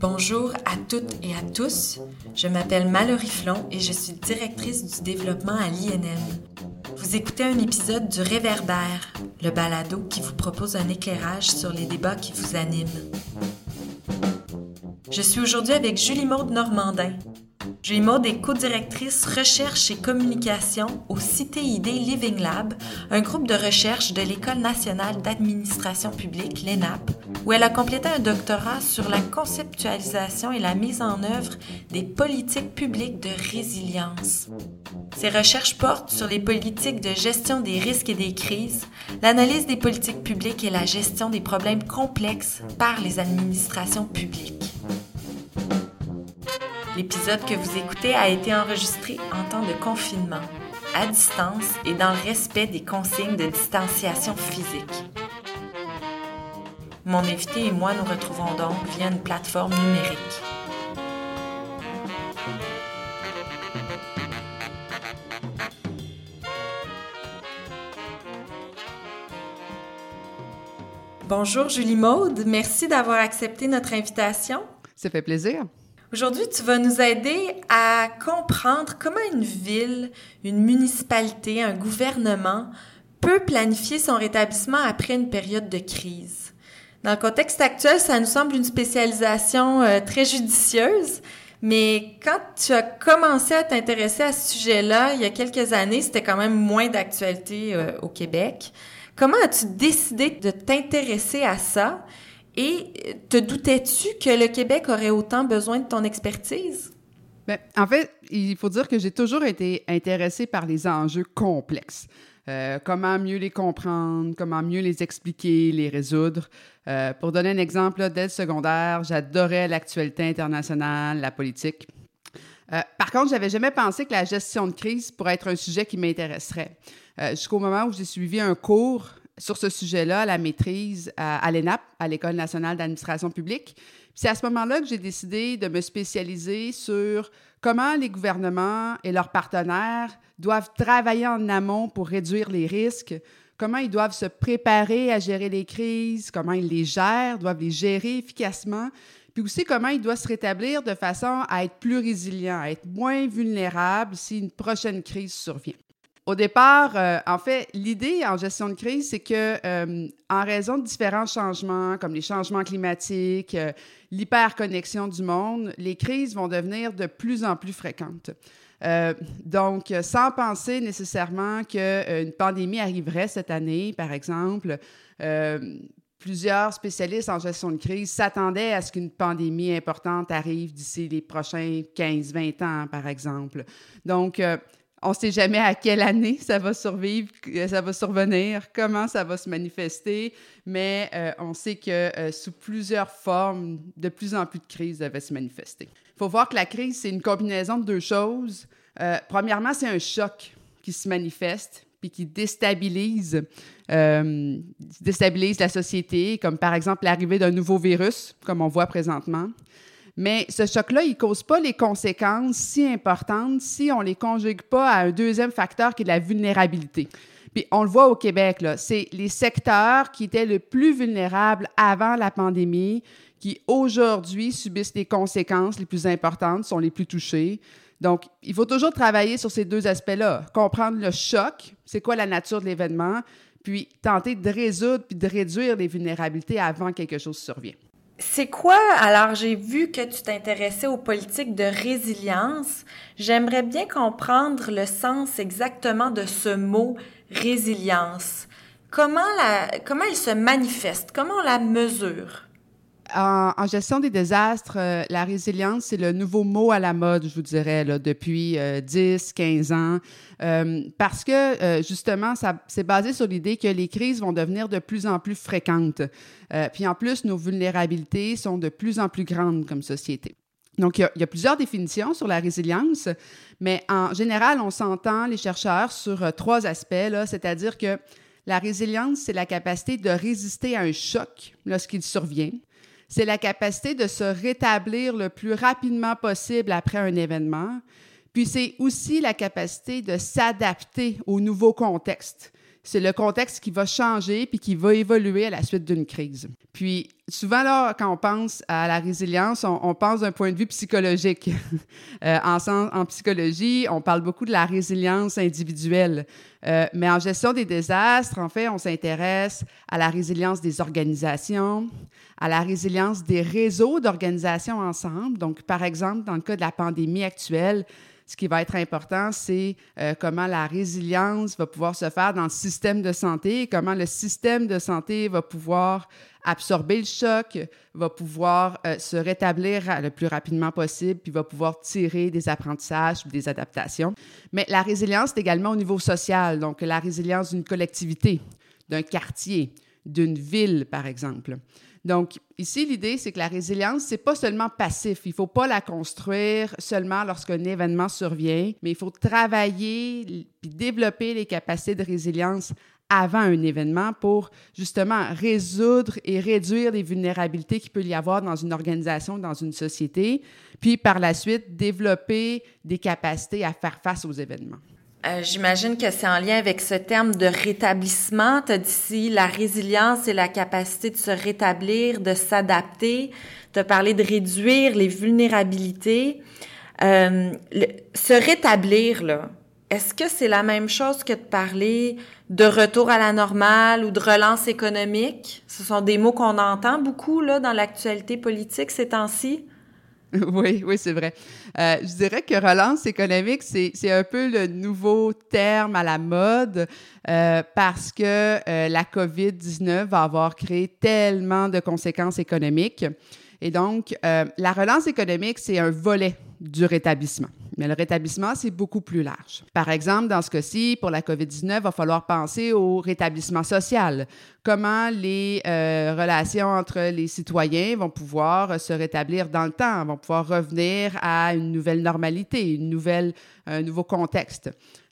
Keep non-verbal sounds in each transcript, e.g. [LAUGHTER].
Bonjour à toutes et à tous. Je m'appelle Mallory Flon et je suis directrice du développement à l'INM. Vous écoutez un épisode du Réverbère, le balado qui vous propose un éclairage sur les débats qui vous animent. Je suis aujourd'hui avec Julie Maude Normandin, Julie Maud est co-directrice recherche et communication au CITID Living Lab, un groupe de recherche de l'École nationale d'administration publique, l'ENAP, où elle a complété un doctorat sur la conceptualisation et la mise en œuvre des politiques publiques de résilience. Ses recherches portent sur les politiques de gestion des risques et des crises, l'analyse des politiques publiques et la gestion des problèmes complexes par les administrations publiques. L'épisode que vous écoutez a été enregistré en temps de confinement, à distance et dans le respect des consignes de distanciation physique. Mon invité et moi nous retrouvons donc via une plateforme numérique. Bonjour Julie Maude, merci d'avoir accepté notre invitation. Ça fait plaisir. Aujourd'hui, tu vas nous aider à comprendre comment une ville, une municipalité, un gouvernement peut planifier son rétablissement après une période de crise. Dans le contexte actuel, ça nous semble une spécialisation euh, très judicieuse, mais quand tu as commencé à t'intéresser à ce sujet-là, il y a quelques années, c'était quand même moins d'actualité euh, au Québec. Comment as-tu décidé de t'intéresser à ça? Et te doutais-tu que le Québec aurait autant besoin de ton expertise? Bien, en fait, il faut dire que j'ai toujours été intéressée par les enjeux complexes. Euh, comment mieux les comprendre, comment mieux les expliquer, les résoudre. Euh, pour donner un exemple, dès le secondaire, j'adorais l'actualité internationale, la politique. Euh, par contre, j'avais jamais pensé que la gestion de crise pourrait être un sujet qui m'intéresserait. Jusqu'au moment où j'ai suivi un cours sur ce sujet-là, la maîtrise à, l'ENAP, à l'École nationale d'administration publique. C'est à ce moment-là que j'ai décidé de me spécialiser sur comment les gouvernements et leurs partenaires doivent travailler en amont pour réduire les risques, comment ils doivent se préparer à gérer les crises, comment ils les gèrent, doivent les gérer efficacement, puis aussi comment ils doivent se rétablir de façon à être plus résilients, à être moins vulnérables si une prochaine crise survient. Au départ, euh, en fait, l'idée en gestion de crise, c'est que euh, en raison de différents changements, comme les changements climatiques, euh, l'hyperconnexion du monde, les crises vont devenir de plus en plus fréquentes. donc, sans penser nécessairement qu'une pandémie arriverait cette année, par exemple, plusieurs spécialistes en gestion de crise s'attendaient à ce qu'une pandémie importante arrive d'ici les prochains 15-20 ans, par exemple. Donc, on ne sait jamais à quelle année ça va survivre, ça va survenir, comment ça va se manifester, mais euh, on sait que euh, sous plusieurs formes, de plus en plus de crises devaient se manifester. Il faut voir que la crise, c'est une combinaison de deux choses. Euh, premièrement, c'est un choc qui se manifeste puis qui déstabilise, déstabilise la société, comme par exemple l'arrivée d'un nouveau virus, comme on voit présentement. Mais ce choc-là, il ne cause pas les conséquences si importantes si on ne les conjugue pas à un deuxième facteur qui est la vulnérabilité. Puis on le voit au Québec, c'est les secteurs qui étaient le plus vulnérables avant la pandémie qui aujourd'hui subissent les conséquences les plus importantes, sont les plus touchés. Donc, il faut toujours travailler sur ces deux aspects-là, comprendre le choc, c'est quoi la nature de l'événement, puis tenter de résoudre puis de réduire les vulnérabilités avant que quelque chose survienne. C'est quoi, alors j'ai vu que tu t'intéressais aux politiques de résilience. J'aimerais bien comprendre le sens exactement de ce mot résilience. Comment, la, comment il se manifeste? Comment on la mesure? En, gestion des désastres, euh, la résilience, c'est le nouveau mot à la mode, je vous dirais, depuis 10, euh, 15 ans, euh, parce que justement, ça, c'est basé sur l'idée que les crises vont devenir de plus en plus fréquentes. puis en plus, nos vulnérabilités sont de plus en plus grandes comme société. Donc, il y, a, plusieurs définitions sur la résilience, mais en général, on s'entend, les chercheurs, sur trois aspects, c'est-à-dire que la résilience, c'est la capacité de résister à un choc lorsqu'il survient c'est la capacité de se rétablir le plus rapidement possible après un événement. Puis c'est aussi la capacité de s'adapter au nouveau contexte. C'est le contexte qui va changer puis qui va évoluer à la suite d'une crise. Puis souvent, là, quand on pense à la résilience, on, pense d'un point de vue psychologique. [LAUGHS] euh, en, psychologie, on parle beaucoup de la résilience individuelle. Euh, mais en gestion des désastres, en fait, on s'intéresse à la résilience des organisations, à la résilience des réseaux d'organisations ensemble. Donc, par exemple, dans le cas de la pandémie actuelle, ce qui va être important, c'est euh, comment la résilience va pouvoir se faire dans le système de santé, comment le système de santé va pouvoir absorber le choc, va pouvoir euh, se rétablir le plus rapidement possible, puis va pouvoir tirer des apprentissages, des adaptations. Mais la résilience, c'est également au niveau social, donc la résilience d'une collectivité, d'un quartier, d'une ville, par exemple. Donc, ici, l'idée, c'est que la résilience, c'est pas seulement passif. Il faut pas la construire seulement lorsqu'un événement survient, mais il faut travailler puis développer les capacités de résilience avant un événement pour justement résoudre et réduire les vulnérabilités qu'il peut y avoir dans une organisation, dans une société, puis par la suite développer des capacités à faire face aux événements. Euh, j'imagine que c'est en lien avec ce terme de rétablissement. Tu as dit ici la résilience et la capacité de se rétablir, de s'adapter. Tu as parlé de réduire les vulnérabilités. Euh, se rétablir, là, est-ce que c'est la même chose que de parler de retour à la normale ou de relance économique? Ce sont des mots qu'on entend beaucoup là, dans l'actualité politique ces temps-ci. [LAUGHS] Oui, oui, c'est vrai. Euh, je dirais que relance économique, c'est un peu le nouveau terme à la mode euh, parce que euh, la COVID-19 va avoir créé tellement de conséquences économiques. Et donc, la relance économique, c'est un volet du rétablissement. Mais le rétablissement, c'est beaucoup plus large. Par exemple, dans ce cas-ci, pour la COVID-19, il va falloir penser au rétablissement social. Comment les euh, relations entre les citoyens vont pouvoir se rétablir dans le temps, vont pouvoir revenir à une nouvelle normalité, une nouvelle, un nouveau contexte.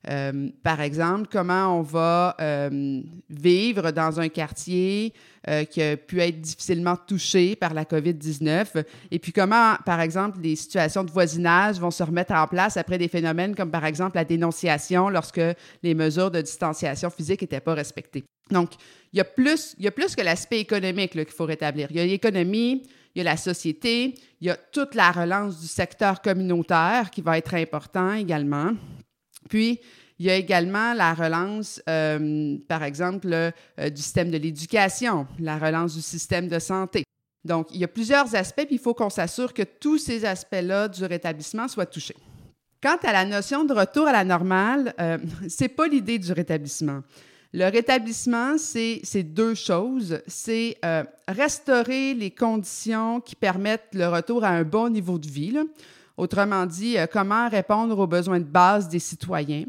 Euh, par exemple, comment on va euh, vivre dans un quartier euh, qui a pu être difficilement touché par la COVID-19, et puis comment, par exemple, les situations de voisinage vont se remettre en place après des phénomènes comme, par exemple, la dénonciation lorsque les mesures de distanciation physique n'étaient pas respectées? Donc, il y a plus, il y a plus que l'aspect économique qu'il faut rétablir. Il y a l'économie, il y a la société, il y a toute la relance du secteur communautaire qui va être important également. Puis, il y a également la relance, euh, par exemple, euh, du système de l'éducation, la relance du système de santé. Donc, il y a plusieurs aspects, puis il faut qu'on s'assure que tous ces aspects-là du rétablissement soient touchés. Quant à la notion de retour à la normale, euh, [LAUGHS] ce n'est pas l'idée du rétablissement. Le rétablissement, c'est deux choses. C'est restaurer les conditions qui permettent le retour à un bon niveau de vie. Autrement dit, euh, comment répondre aux besoins de base des citoyens?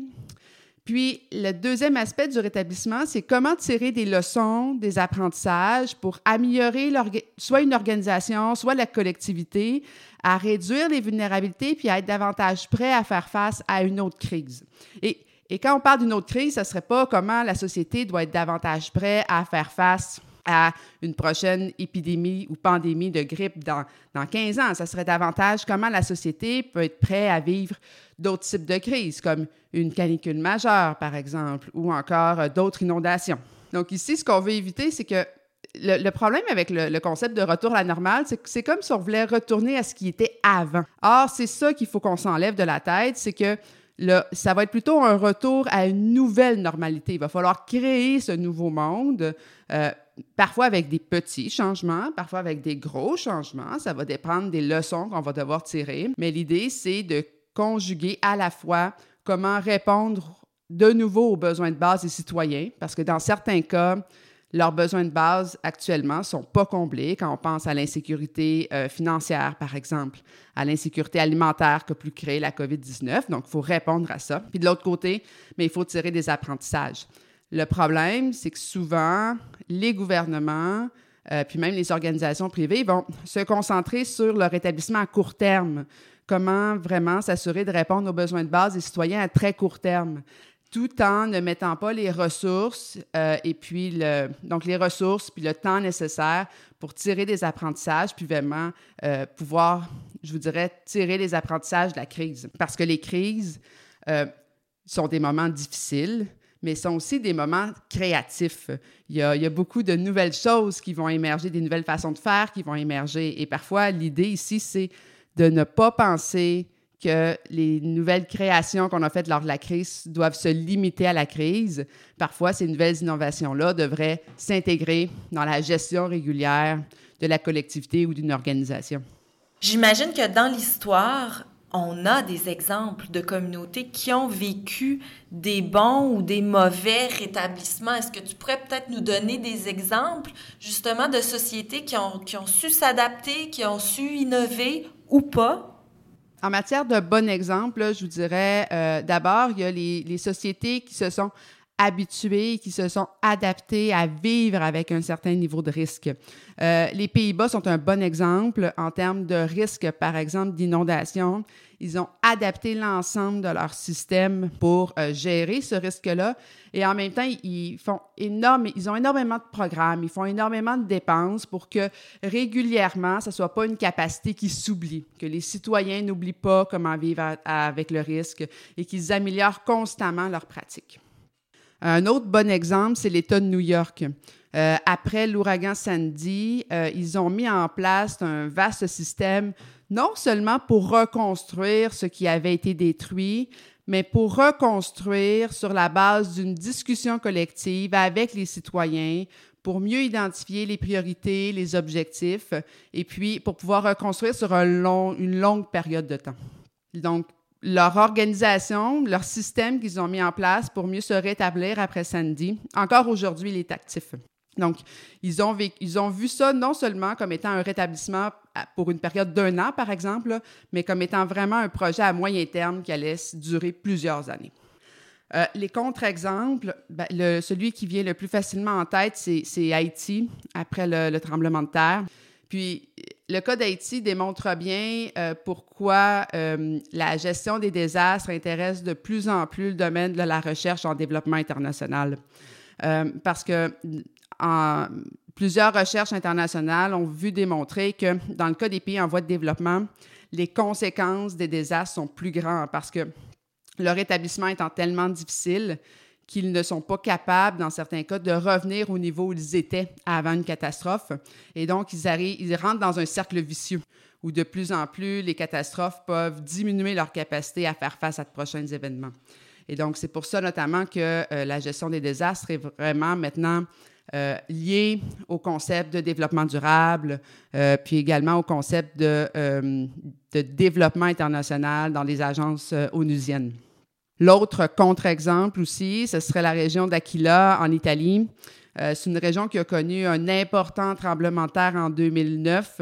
Puis, le deuxième aspect du rétablissement, c'est comment tirer des leçons, des apprentissages pour améliorer soit une organisation, soit la collectivité, à réduire les vulnérabilités puis à être davantage prêt à faire face à une autre crise. Et, quand on parle d'une autre crise, ce ne serait pas comment la société doit être davantage prêt à faire face à une prochaine épidémie ou pandémie de grippe dans, dans 15 ans. Ça serait davantage comment la société peut être prête à vivre d'autres types de crises, comme une canicule majeure, par exemple, ou encore euh, d'autres inondations. Donc ici, ce qu'on veut éviter, c'est que le, problème avec le, concept de retour à la normale, c'est que c'est comme si on voulait retourner à ce qui était avant. Or, c'est ça qu'il faut qu'on s'enlève de la tête, c'est que ça va être plutôt un retour à une nouvelle normalité. Il va falloir créer ce nouveau monde. Euh, parfois avec des petits changements, parfois avec des gros changements. Ça va dépendre des leçons qu'on va devoir tirer. Mais l'idée, c'est de conjuguer à la fois comment répondre de nouveau aux besoins de base des citoyens, parce que dans certains cas, leurs besoins de base actuellement ne sont pas comblés quand on pense à l'insécurité euh, financière, par exemple, à l'insécurité alimentaire qu'a pu créer la COVID-19. Donc, il faut répondre à ça. Puis de l'autre côté, mais il faut tirer des apprentissages. Le problème, c'est que souvent, les gouvernements, euh, puis même les organisations privées vont se concentrer sur leur établissement à court terme. Comment vraiment s'assurer de répondre aux besoins de base des citoyens à très court terme, tout en ne mettant pas les ressources euh, et puis le, donc les ressources puis le temps nécessaire pour tirer des apprentissages puis vraiment euh, pouvoir, je vous dirais, tirer les apprentissages de la crise. Parce que les crises sont des moments difficiles mais sont aussi des moments créatifs. Il y, a, il y, a, beaucoup de nouvelles choses qui vont émerger, des nouvelles façons de faire qui vont émerger. Et parfois, l'idée ici, c'est de ne pas penser que les nouvelles créations qu'on a faites lors de la crise doivent se limiter à la crise. Parfois, ces nouvelles innovations-là devraient s'intégrer dans la gestion régulière de la collectivité ou d'une organisation. J'imagine que dans l'histoire, on a des exemples de communautés qui ont vécu des bons ou des mauvais rétablissements. Est-ce que tu pourrais peut-être nous donner des exemples justement de sociétés qui ont, qui ont su s'adapter, qui ont su innover ou pas? En matière de bons exemples, je vous dirais euh, d'abord, il y a les, les, sociétés qui se sont habitués, qui se sont adaptés à vivre avec un certain niveau de risque. Euh, les Pays-Bas sont un bon exemple en termes de risque, par exemple, d'inondation. Ils ont adapté l'ensemble de leur système pour euh, gérer ce risque-là. Et en même temps, ils font énorme, ils ont énormément de programmes, ils font énormément de dépenses pour que régulièrement, ce ne soit pas une capacité qui s'oublie, que les citoyens n'oublient pas comment vivre avec le risque et qu'ils améliorent constamment leurs pratiques. Un autre bon exemple, c'est l'État de New York. Euh, après l'ouragan Sandy, euh, ils ont mis en place un vaste système, non seulement pour reconstruire ce qui avait été détruit, mais pour reconstruire sur la base d'une discussion collective avec les citoyens, pour mieux identifier les priorités, les objectifs, et puis pour pouvoir reconstruire sur un long, une longue période de temps. Donc, leur organisation, leur système qu'ils ont mis en place pour mieux se rétablir après Sandy, encore aujourd'hui, il est actif. Donc, ils ont, ils ont vu ça non seulement comme étant un rétablissement pour une période d'un an, par exemple, mais comme étant vraiment un projet à moyen terme qui allait durer plusieurs années. Euh, les contre-exemples, ben, celui qui vient le plus facilement en tête, c'est Haïti, après le, le, tremblement de terre. Puis, le cas d'Haïti démontre bien euh, pourquoi euh, la gestion des désastres intéresse de plus en plus le domaine de la recherche en développement international. Euh, parce que plusieurs recherches internationales ont vu démontrer que dans le cas des pays en voie de développement, les conséquences des désastres sont plus grandes parce que leur établissement étant tellement difficile, qu'ils ne sont pas capables, dans certains cas, de revenir au niveau où ils étaient avant une catastrophe. Et donc, ils, arrivent, ils rentrent dans un cercle vicieux où de plus en plus, les catastrophes peuvent diminuer leur capacité à faire face à de prochains événements. Et donc, c'est pour ça notamment que euh, la gestion des désastres est vraiment maintenant euh, liée au concept de développement durable, euh, puis également au concept de, de, développement international dans les agences onusiennes. L'autre contre-exemple aussi, ce serait la région d'Aquila en Italie. Euh, c'est une région qui a connu un important tremblement de terre en 2009.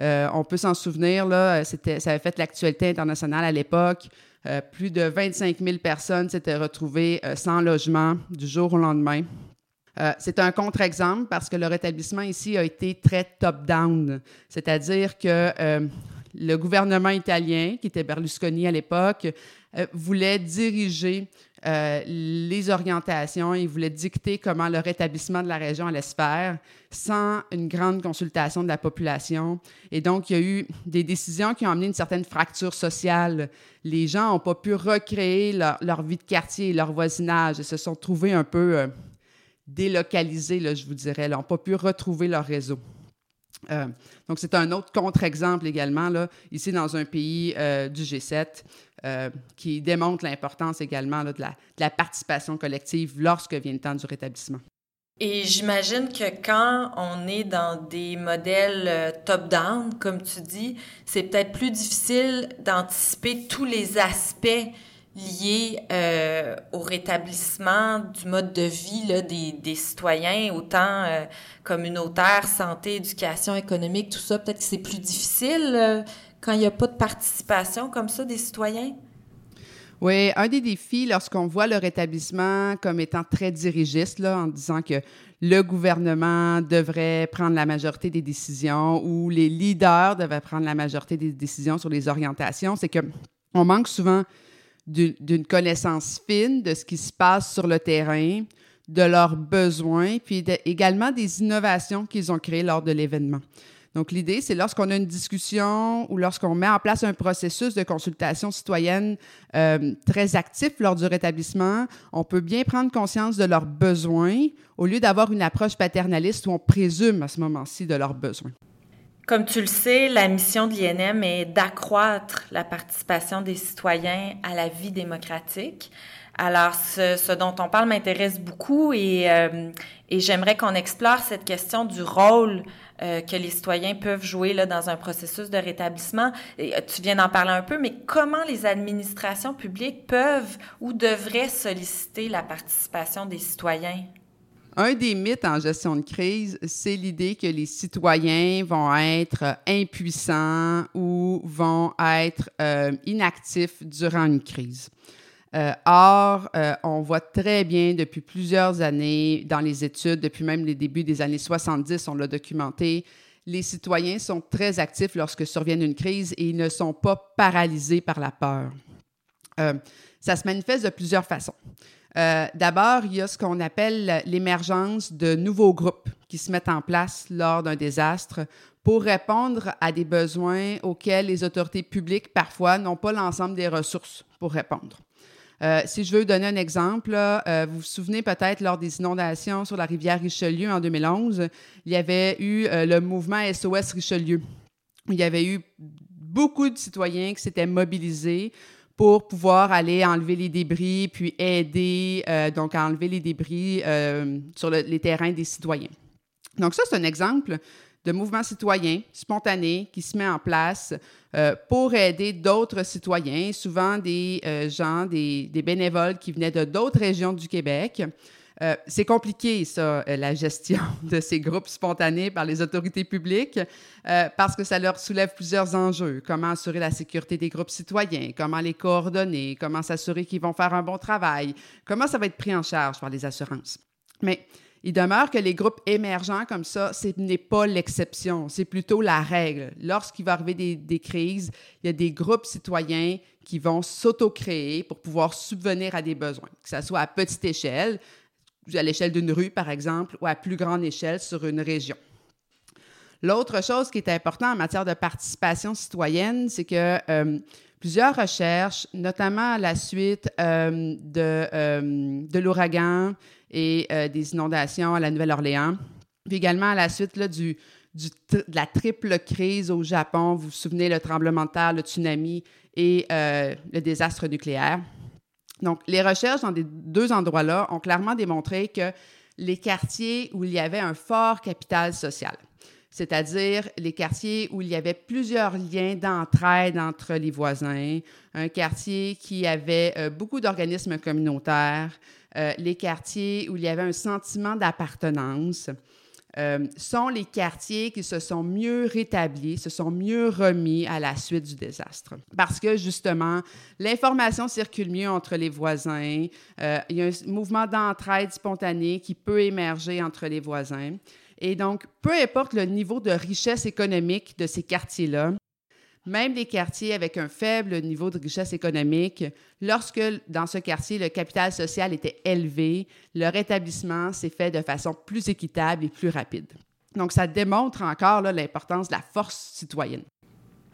Euh, on peut s'en souvenir, là, c'était, ça avait fait l'actualité internationale à l'époque. Euh, plus de 25 000 personnes s'étaient retrouvées sans logement du jour au lendemain. c'est un contre-exemple parce que le rétablissement ici a été très top-down, c'est-à-dire que le gouvernement italien, qui était Berlusconi à l'époque, euh, voulait diriger euh, les orientations, il voulait dicter comment le rétablissement de la région allait se faire sans une grande consultation de la population. Et donc, il y a eu des décisions qui ont amené une certaine fracture sociale. Les gens n'ont pas pu recréer leur, vie de quartier, leur voisinage, et se sont trouvés un peu euh, délocalisés, je vous dirais, n'ont pas pu retrouver leur réseau. Donc, c'est un autre contre-exemple également, ici dans un pays du G7, euh, qui démontre l'importance également de, la, participation collective lorsque vient le temps du rétablissement. Et j'imagine que quand on est dans des modèles top-down, comme tu dis, c'est peut-être plus difficile d'anticiper tous les aspects liés euh, au rétablissement du mode de vie des, citoyens, autant euh, communautaire, santé, éducation, économique, tout ça. Peut-être que c'est plus difficile euh, quand il n'y a pas de participation comme ça des citoyens? Oui, un des défis lorsqu'on voit le rétablissement comme étant très dirigiste, là, en disant que le gouvernement devrait prendre la majorité des décisions ou les leaders devraient prendre la majorité des décisions sur les orientations, c'est que on manque souvent d'une connaissance fine de ce qui se passe sur le terrain, de leurs besoins, puis également des innovations qu'ils ont créées lors de l'événement. Donc, l'idée, c'est lorsqu'on a une discussion ou lorsqu'on met en place un processus de consultation citoyenne euh, très actif lors du rétablissement, on peut bien prendre conscience de leurs besoins au lieu d'avoir une approche paternaliste où on présume à ce moment-ci de leurs besoins. Comme tu le sais, la mission de l'INM est d'accroître la participation des citoyens à la vie démocratique. Alors, ce, dont on parle m'intéresse beaucoup euh, et j'aimerais qu'on explore cette question du rôle euh, que les citoyens peuvent jouer dans un processus de rétablissement. Euh, tu viens d'en parler un peu, mais comment les administrations publiques peuvent ou devraient solliciter la participation des citoyens? Un des mythes en gestion de crise, c'est l'idée que les citoyens vont être impuissants ou vont être euh, inactifs durant une crise. Euh, or, euh, on voit très bien depuis plusieurs années dans les études, depuis même les débuts des années 70, on l'a documenté, les citoyens sont très actifs lorsque survient une crise et ils ne sont pas paralysés par la peur. ça se manifeste de plusieurs façons. Euh, d'abord, il y a ce qu'on appelle l'émergence de nouveaux groupes qui se mettent en place lors d'un désastre pour répondre à des besoins auxquels les autorités publiques parfois n'ont pas l'ensemble des ressources pour répondre. Euh, si je veux donner un exemple, euh, vous vous souvenez peut-être lors des inondations sur la rivière Richelieu en 2011, il y avait eu le mouvement SOS Richelieu. Il y avait eu beaucoup de citoyens qui s'étaient mobilisés pour pouvoir aller enlever les débris, puis aider euh, donc à enlever les débris euh, sur les terrains des citoyens. Donc ça, c'est un exemple de mouvement citoyen spontané qui se met en place euh, pour aider d'autres citoyens, souvent des gens, des, bénévoles qui venaient de d'autres régions du Québec, euh, c'est compliqué, ça, euh, la gestion [LAUGHS] de ces groupes spontanés par les autorités publiques, euh, parce que ça leur soulève plusieurs enjeux. Comment assurer la sécurité des groupes citoyens, comment les coordonner, comment s'assurer qu'ils vont faire un bon travail, comment ça va être pris en charge par les assurances? Mais il demeure que les groupes émergents comme ça, ce n'est pas l'exception, c'est plutôt la règle. Lorsqu'il va arriver des, crises, il y a des groupes citoyens qui vont s'auto-créer pour pouvoir subvenir à des besoins, que ce soit à petite échelle, à l'échelle d'une rue, par exemple, ou à plus grande échelle sur une région. L'autre chose qui est importante en matière de participation citoyenne, c'est que euh, plusieurs recherches, notamment à la suite euh, euh, de l'ouragan et des inondations à la Nouvelle-Orléans, puis également à la suite là, du, du de la triple crise au Japon, vous vous souvenez, le tremblement de terre, le tsunami et le désastre nucléaire. Donc, les recherches dans ces deux endroits-là ont clairement démontré que les quartiers où il y avait un fort capital social, c'est-à-dire les quartiers où il y avait plusieurs liens d'entraide entre les voisins, un quartier qui avait euh, beaucoup d'organismes communautaires, euh, les quartiers où il y avait un sentiment d'appartenance, euh, sont les quartiers qui se sont mieux rétablis, se sont mieux remis à la suite du désastre. Parce que justement, l'information circule mieux entre les voisins, il y a un mouvement d'entraide spontanée qui peut émerger entre les voisins. Et donc, peu importe le niveau de richesse économique de ces quartiers-là, même les quartiers avec un faible niveau de richesse économique, lorsque dans ce quartier le capital social était élevé, le rétablissement s'est fait de façon plus équitable et plus rapide. Donc, ça démontre encore l'importance de la force citoyenne.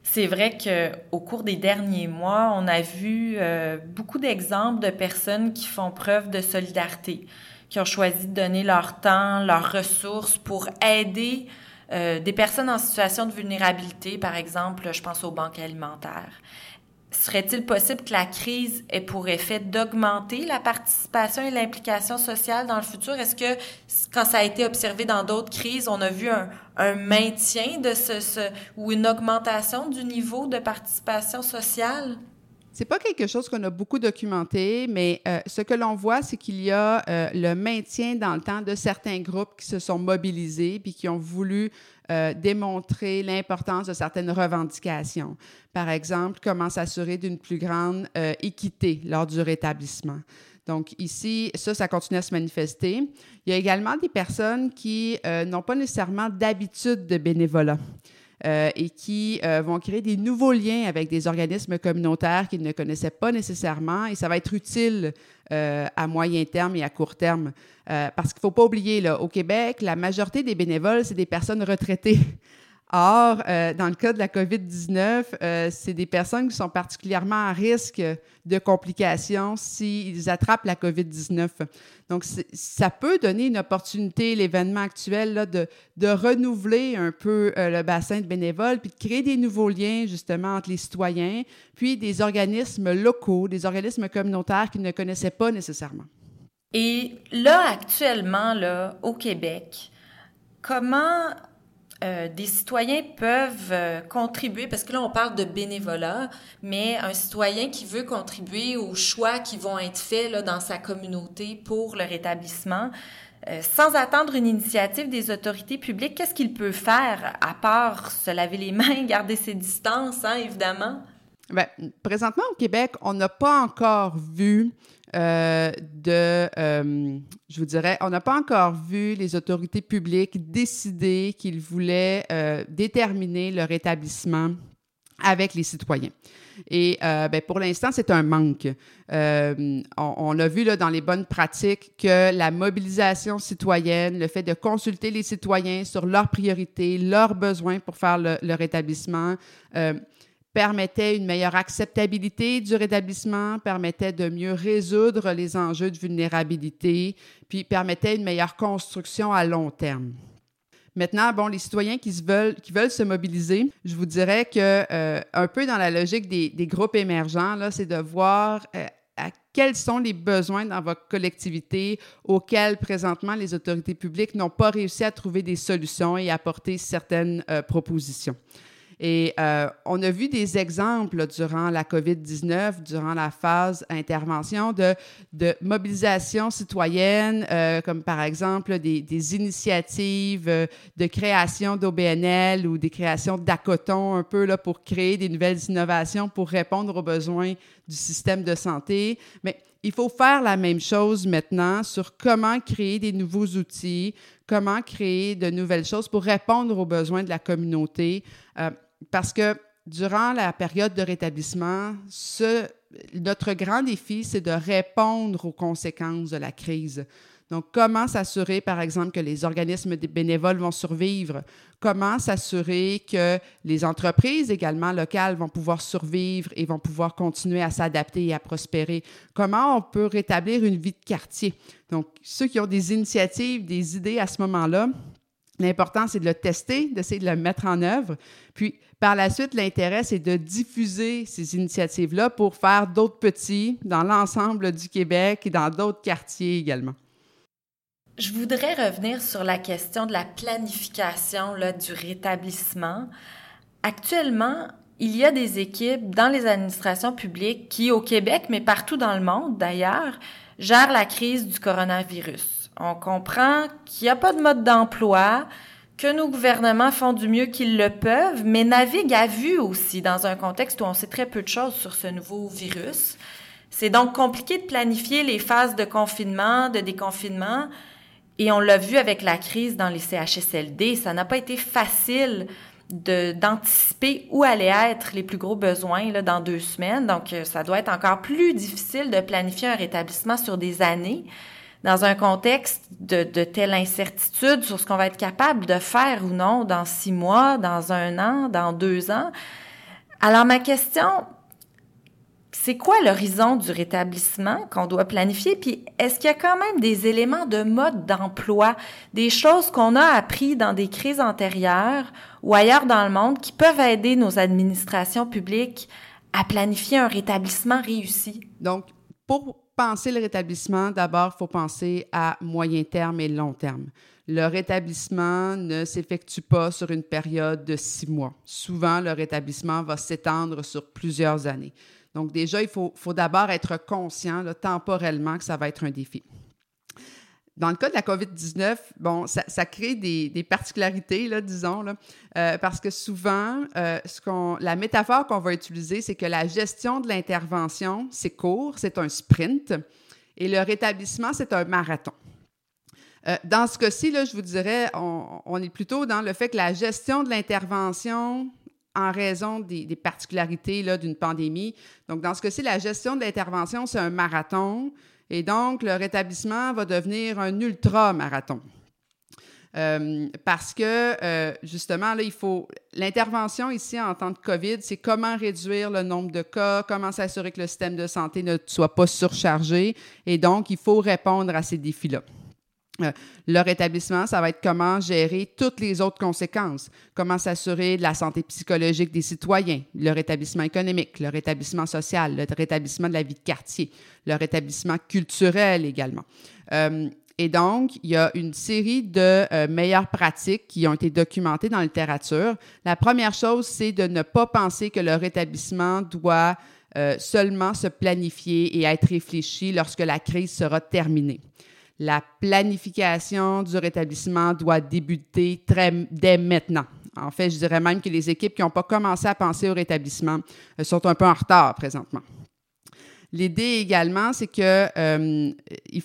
C'est vrai qu'au cours des derniers mois, on a vu euh, beaucoup d'exemples de personnes qui font preuve de solidarité, qui ont choisi de donner leur temps, leurs ressources pour aider euh, des personnes en situation de vulnérabilité, par exemple, je pense aux banques alimentaires. Serait-il possible que la crise ait pour effet d'augmenter la participation et l'implication sociale dans le futur? Est-ce que, quand ça a été observé dans d'autres crises, on a vu un, maintien de ce, ou une augmentation du niveau de participation sociale? C'est pas quelque chose qu'on a beaucoup documenté, mais euh, ce que l'on voit, c'est qu'il y a euh, le maintien dans le temps de certains groupes qui se sont mobilisés puis qui ont voulu euh, démontrer l'importance de certaines revendications. Par exemple, comment s'assurer d'une plus grande équité lors du rétablissement. Donc ici, ça, ça continue à se manifester. Il y a également des personnes qui n'ont pas nécessairement d'habitude de bénévolat. Euh, et qui euh, vont créer des nouveaux liens avec des organismes communautaires qu'ils ne connaissaient pas nécessairement et ça va être utile euh, à moyen terme et à court terme. parce qu'il ne faut pas oublier, là, au Québec, la majorité des bénévoles, c'est des personnes retraitées. Or, euh, dans le cas de la COVID-19, euh, c'est des personnes qui sont particulièrement à risque de complications s'ils attrapent la COVID-19. Donc, ça peut donner une opportunité, l'événement actuel, là, de, de, renouveler un peu euh, le bassin de bénévoles, puis de créer des nouveaux liens, justement, entre les citoyens, puis des organismes locaux, des organismes communautaires qu'ils ne connaissaient pas nécessairement. Et là, actuellement, là, au Québec, comment euh, des citoyens peuvent euh, contribuer, parce que là, on parle de bénévolat, mais un citoyen qui veut contribuer aux choix qui vont être faits là, dans sa communauté pour le rétablissement, euh, sans attendre une initiative des autorités publiques, qu'est-ce qu'il peut faire à part se laver les [LAUGHS] mains, garder ses distances, hein, évidemment? Bien, présentement, au Québec, on n'a pas encore vu euh, de, euh, je vous dirais, on n'a pas encore vu les autorités publiques décider qu'ils voulaient euh, déterminer leur établissement avec les citoyens. Et ben, pour l'instant, c'est un manque. on, on, a vu là, dans les bonnes pratiques que la mobilisation citoyenne, le fait de consulter les citoyens sur leurs priorités, leurs besoins pour faire le, leur établissement, permettait une meilleure acceptabilité du rétablissement, permettait de mieux résoudre les enjeux de vulnérabilité, puis permettait une meilleure construction à long terme. Maintenant, bon, les citoyens qui, veulent, qui veulent se mobiliser, je vous dirais que euh, un peu dans la logique des, des groupes émergents, là, c'est de voir euh, à quels sont les besoins dans votre collectivité auxquels présentement les autorités publiques n'ont pas réussi à trouver des solutions et apporter certaines euh, propositions. Et euh, on a vu des exemples durant la COVID-19, durant la phase intervention, de, mobilisation citoyenne, euh, comme par exemple des, des initiatives euh, de création d'OBNL ou des créations d'ACOTON un peu là, pour créer des nouvelles innovations pour répondre aux besoins du système de santé. Mais il faut faire la même chose maintenant sur comment créer des nouveaux outils, comment créer de nouvelles choses pour répondre aux besoins de la communauté. Euh, parce que durant la période de rétablissement, notre grand défi, c'est de répondre aux conséquences de la crise. Donc, comment s'assurer, par exemple, que les organismes bénévoles vont survivre? Comment s'assurer que les entreprises également locales vont pouvoir survivre et vont pouvoir continuer à s'adapter et à prospérer? Comment on peut rétablir une vie de quartier? Donc, ceux qui ont des initiatives, des idées à ce moment-là, L'important, c'est de le tester, d'essayer de le mettre en œuvre. Puis, par la suite, l'intérêt, c'est de diffuser ces initiatives-là pour faire d'autres petits dans l'ensemble du Québec et dans d'autres quartiers également. Je voudrais revenir sur la question de la planification là, du rétablissement. Actuellement, il y a des équipes dans les administrations publiques qui, au Québec, mais partout dans le monde d'ailleurs, gèrent la crise du coronavirus. On comprend qu'il n'y a pas de mode d'emploi, que nos gouvernements font du mieux qu'ils le peuvent, mais naviguent à vue aussi dans un contexte où on sait très peu de choses sur ce nouveau virus. C'est donc compliqué de planifier les phases de confinement, de déconfinement, et on l'a vu avec la crise dans les CHSLD, ça n'a pas été facile d'anticiper où allaient être les plus gros besoins là, dans deux semaines. Donc, euh, ça doit être encore plus difficile de planifier un rétablissement sur des années dans un contexte de, telle incertitude sur ce qu'on va être capable de faire ou non dans six mois, dans un an, dans deux ans. Alors ma question, c'est quoi l'horizon du rétablissement qu'on doit planifier? Puis est-ce qu'il y a quand même des éléments de mode d'emploi, des choses qu'on a appris dans des crises antérieures ou ailleurs dans le monde qui peuvent aider nos administrations publiques à planifier un rétablissement réussi? Donc, pour penser le rétablissement, d'abord, il faut penser à moyen terme et long terme. Le rétablissement ne s'effectue pas sur une période de six mois. Souvent, le rétablissement va s'étendre sur plusieurs années. Donc déjà, il faut, d'abord être conscient temporellement que ça va être un défi. Dans le cas de la COVID-19, bon, ça, crée des, particularités, là, disons, là, euh, parce que souvent, euh, la métaphore qu'on va utiliser, c'est que la gestion de l'intervention, c'est court, c'est un sprint, et le rétablissement, c'est un marathon. Euh, dans ce cas-ci, je vous dirais, on, est plutôt dans le fait que la gestion de l'intervention, en raison des, des particularités d'une pandémie, donc dans ce cas-ci, la gestion de l'intervention, c'est un marathon. Et donc, le rétablissement va devenir un ultra-marathon. Euh, parce que, euh, justement, là, il faut... L'intervention ici en temps de COVID, c'est comment réduire le nombre de cas, comment s'assurer que le système de santé ne soit pas surchargé. Et donc, il faut répondre à ces défis-là. Euh, leur établissement, ça va être comment gérer toutes les autres conséquences, comment s'assurer de la santé psychologique des citoyens, leur établissement économique, leur établissement social, leur établissement de la vie de quartier, leur établissement culturel également. Euh, et donc, il y a une série de euh, meilleures pratiques qui ont été documentées dans la littérature. La première chose, c'est de ne pas penser que leur établissement doit seulement se planifier et être réfléchi lorsque la crise sera terminée la planification du rétablissement doit débuter très, dès maintenant. En fait, je dirais même que les équipes qui n'ont pas commencé à penser au rétablissement euh, sont un peu en retard présentement. L'idée également, c'est que euh,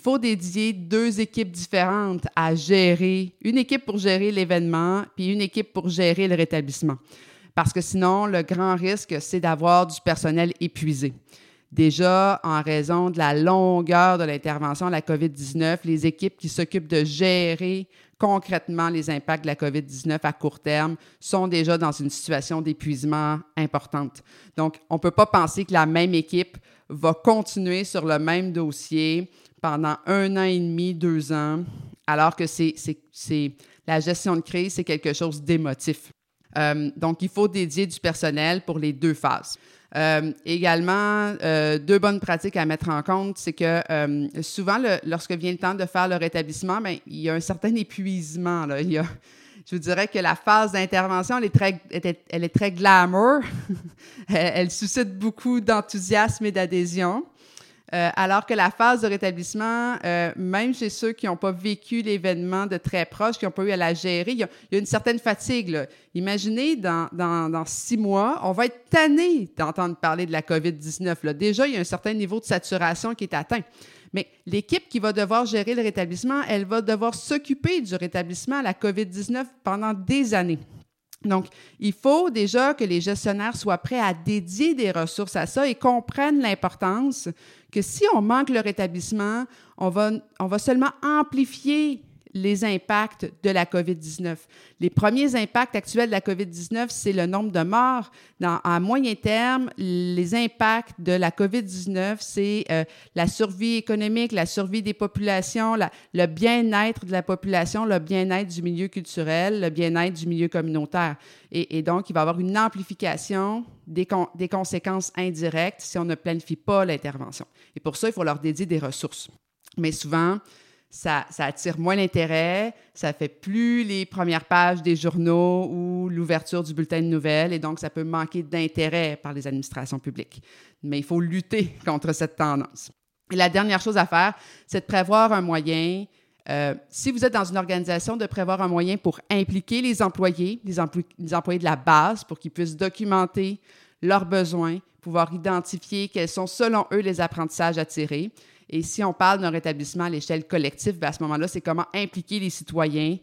faut dédier deux équipes différentes à gérer, une équipe pour gérer l'événement, puis une équipe pour gérer le rétablissement. Parce que sinon, le grand risque, c'est d'avoir du personnel épuisé. Déjà, en raison de la longueur de l'intervention de la COVID-19, les équipes qui s'occupent de gérer concrètement les impacts de la COVID-19 à court terme sont déjà dans une situation d'épuisement importante. Donc, on ne peut pas penser que la même équipe va continuer sur le même dossier pendant un an et demi, deux ans, alors que c'est, la gestion de crise, c'est quelque chose d'émotif. Euh, donc, il faut dédier du personnel pour les deux phases. Euh, également, euh, deux bonnes pratiques à mettre en compte, c'est que euh, souvent, lorsque vient le temps de faire le rétablissement, bien, il y a un certain [LAUGHS] épuisement. Là. Il y a, je vous dirais que la phase d'intervention, elle est très, elle est très glamour. [LAUGHS] elle suscite beaucoup d'enthousiasme et d'adhésion. Euh, alors que la phase de rétablissement, euh, même chez ceux qui n'ont pas vécu l'événement de très proche, qui n'ont pas eu à la gérer, il y a, une certaine fatigue. Imaginez, dans, dans, dans, six mois, on va être tanné d'entendre parler de la COVID-19. Déjà, il y a un certain niveau de saturation qui est atteint. Mais l'équipe qui va devoir gérer le rétablissement, elle va devoir s'occuper du rétablissement à la COVID-19 pendant des années. Donc, il faut déjà que les gestionnaires soient prêts à dédier des ressources à ça et comprennent l'importance que si on manque le rétablissement, on va, on va seulement amplifier les impacts de la COVID-19. Les premiers impacts actuels de la COVID-19, c'est le nombre de morts. Dans, à moyen terme, les impacts de la COVID-19, c'est euh, la survie économique, la survie des populations, le bien-être de la population, le bien-être du milieu culturel, le bien-être du milieu communautaire. Et, donc, il va y avoir une amplification des, des conséquences indirectes si on ne planifie pas l'intervention. Et pour ça, il faut leur dédier des ressources. Mais souvent, ça, attire moins l'intérêt, ça fait plus les premières pages des journaux ou l'ouverture du bulletin de nouvelles, et donc ça peut manquer d'intérêt par les administrations publiques. Mais il faut lutter [LAUGHS] contre cette tendance. Et la dernière chose à faire, c'est de prévoir un moyen, euh, si vous êtes dans une organisation, de prévoir un moyen pour impliquer les employés, les, les employés de la base, pour qu'ils puissent documenter leurs besoins, pouvoir identifier quels sont selon eux les apprentissages à tirer et si on parle d'un rétablissement à l'échelle collective, ben, à ce moment-là, c'est comment impliquer les citoyens,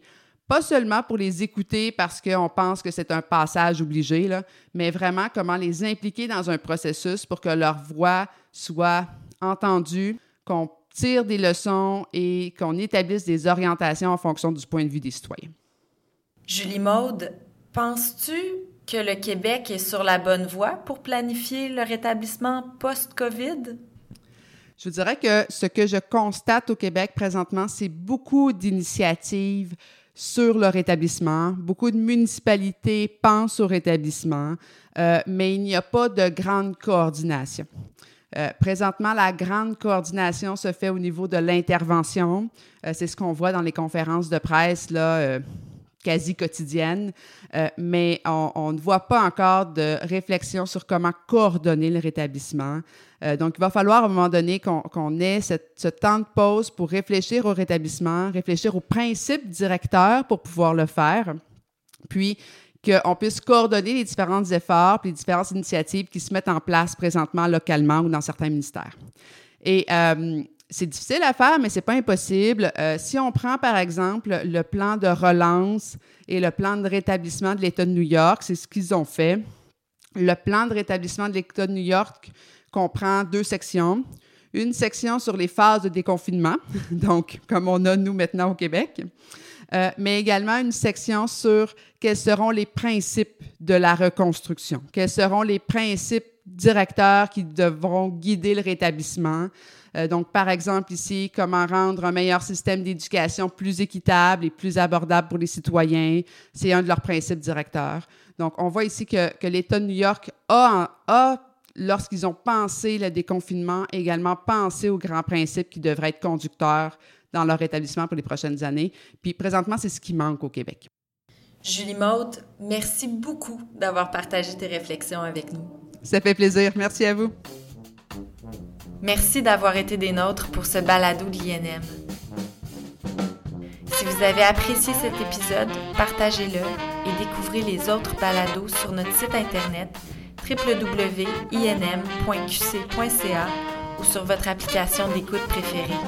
pas seulement pour les écouter parce qu'on pense que c'est un passage obligé, mais vraiment comment les impliquer dans un processus pour que leur voix soit entendue, qu'on tire des leçons et qu'on établisse des orientations en fonction du point de vue des citoyens. Julie Maude, penses-tu que le Québec est sur la bonne voie pour planifier le rétablissement post-COVID? Je dirais que ce que je constate au Québec présentement, c'est beaucoup d'initiatives sur le rétablissement. Beaucoup de municipalités pensent au rétablissement, euh, mais il n'y a pas de grande coordination. Euh, présentement, la grande coordination se fait au niveau de l'intervention. Euh, c'est ce qu'on voit dans les conférences de presse quasi quotidiennes, mais on, ne voit pas encore de réflexion sur comment coordonner le rétablissement. Euh, donc, il va falloir à un moment donné qu'on ait ce temps de pause pour réfléchir au rétablissement, réfléchir aux principes directeurs pour pouvoir le faire, puis qu'on puisse coordonner les différents efforts, puis les différentes initiatives qui se mettent en place présentement localement ou dans certains ministères. Et euh, c'est difficile à faire, mais c'est pas impossible. Euh, si on prend par exemple le plan de relance et le plan de rétablissement de l'État de New York, c'est ce qu'ils ont fait. Le plan de rétablissement de l'État de New York comprend deux sections. Une section sur les phases de déconfinement, [LAUGHS] donc comme on a nous maintenant au Québec. euh, mais également une section sur quels seront les principes de la reconstruction, quels seront les principes directeurs qui devront guider le rétablissement. Euh, donc, par exemple, ici, comment rendre un meilleur système d'éducation plus équitable et plus abordable pour les citoyens. C'est un de leurs principes directeurs. Donc, on voit ici que, que l'État de New York a, a lorsqu'ils ont pensé le déconfinement, également pensé aux grands principes qui devraient être conducteurs dans leur établissement pour les prochaines années. Puis présentement, c'est ce qui manque au Québec. Julie Maude, merci beaucoup d'avoir partagé tes réflexions avec nous. Ça fait plaisir. Merci à vous. Merci d'avoir été des nôtres pour ce balado de l'INM. Si vous avez apprécié cet épisode, partagez-le et découvrez les autres balados sur notre site internet www.inm.qc.ca ou sur votre application d'écoute préférée.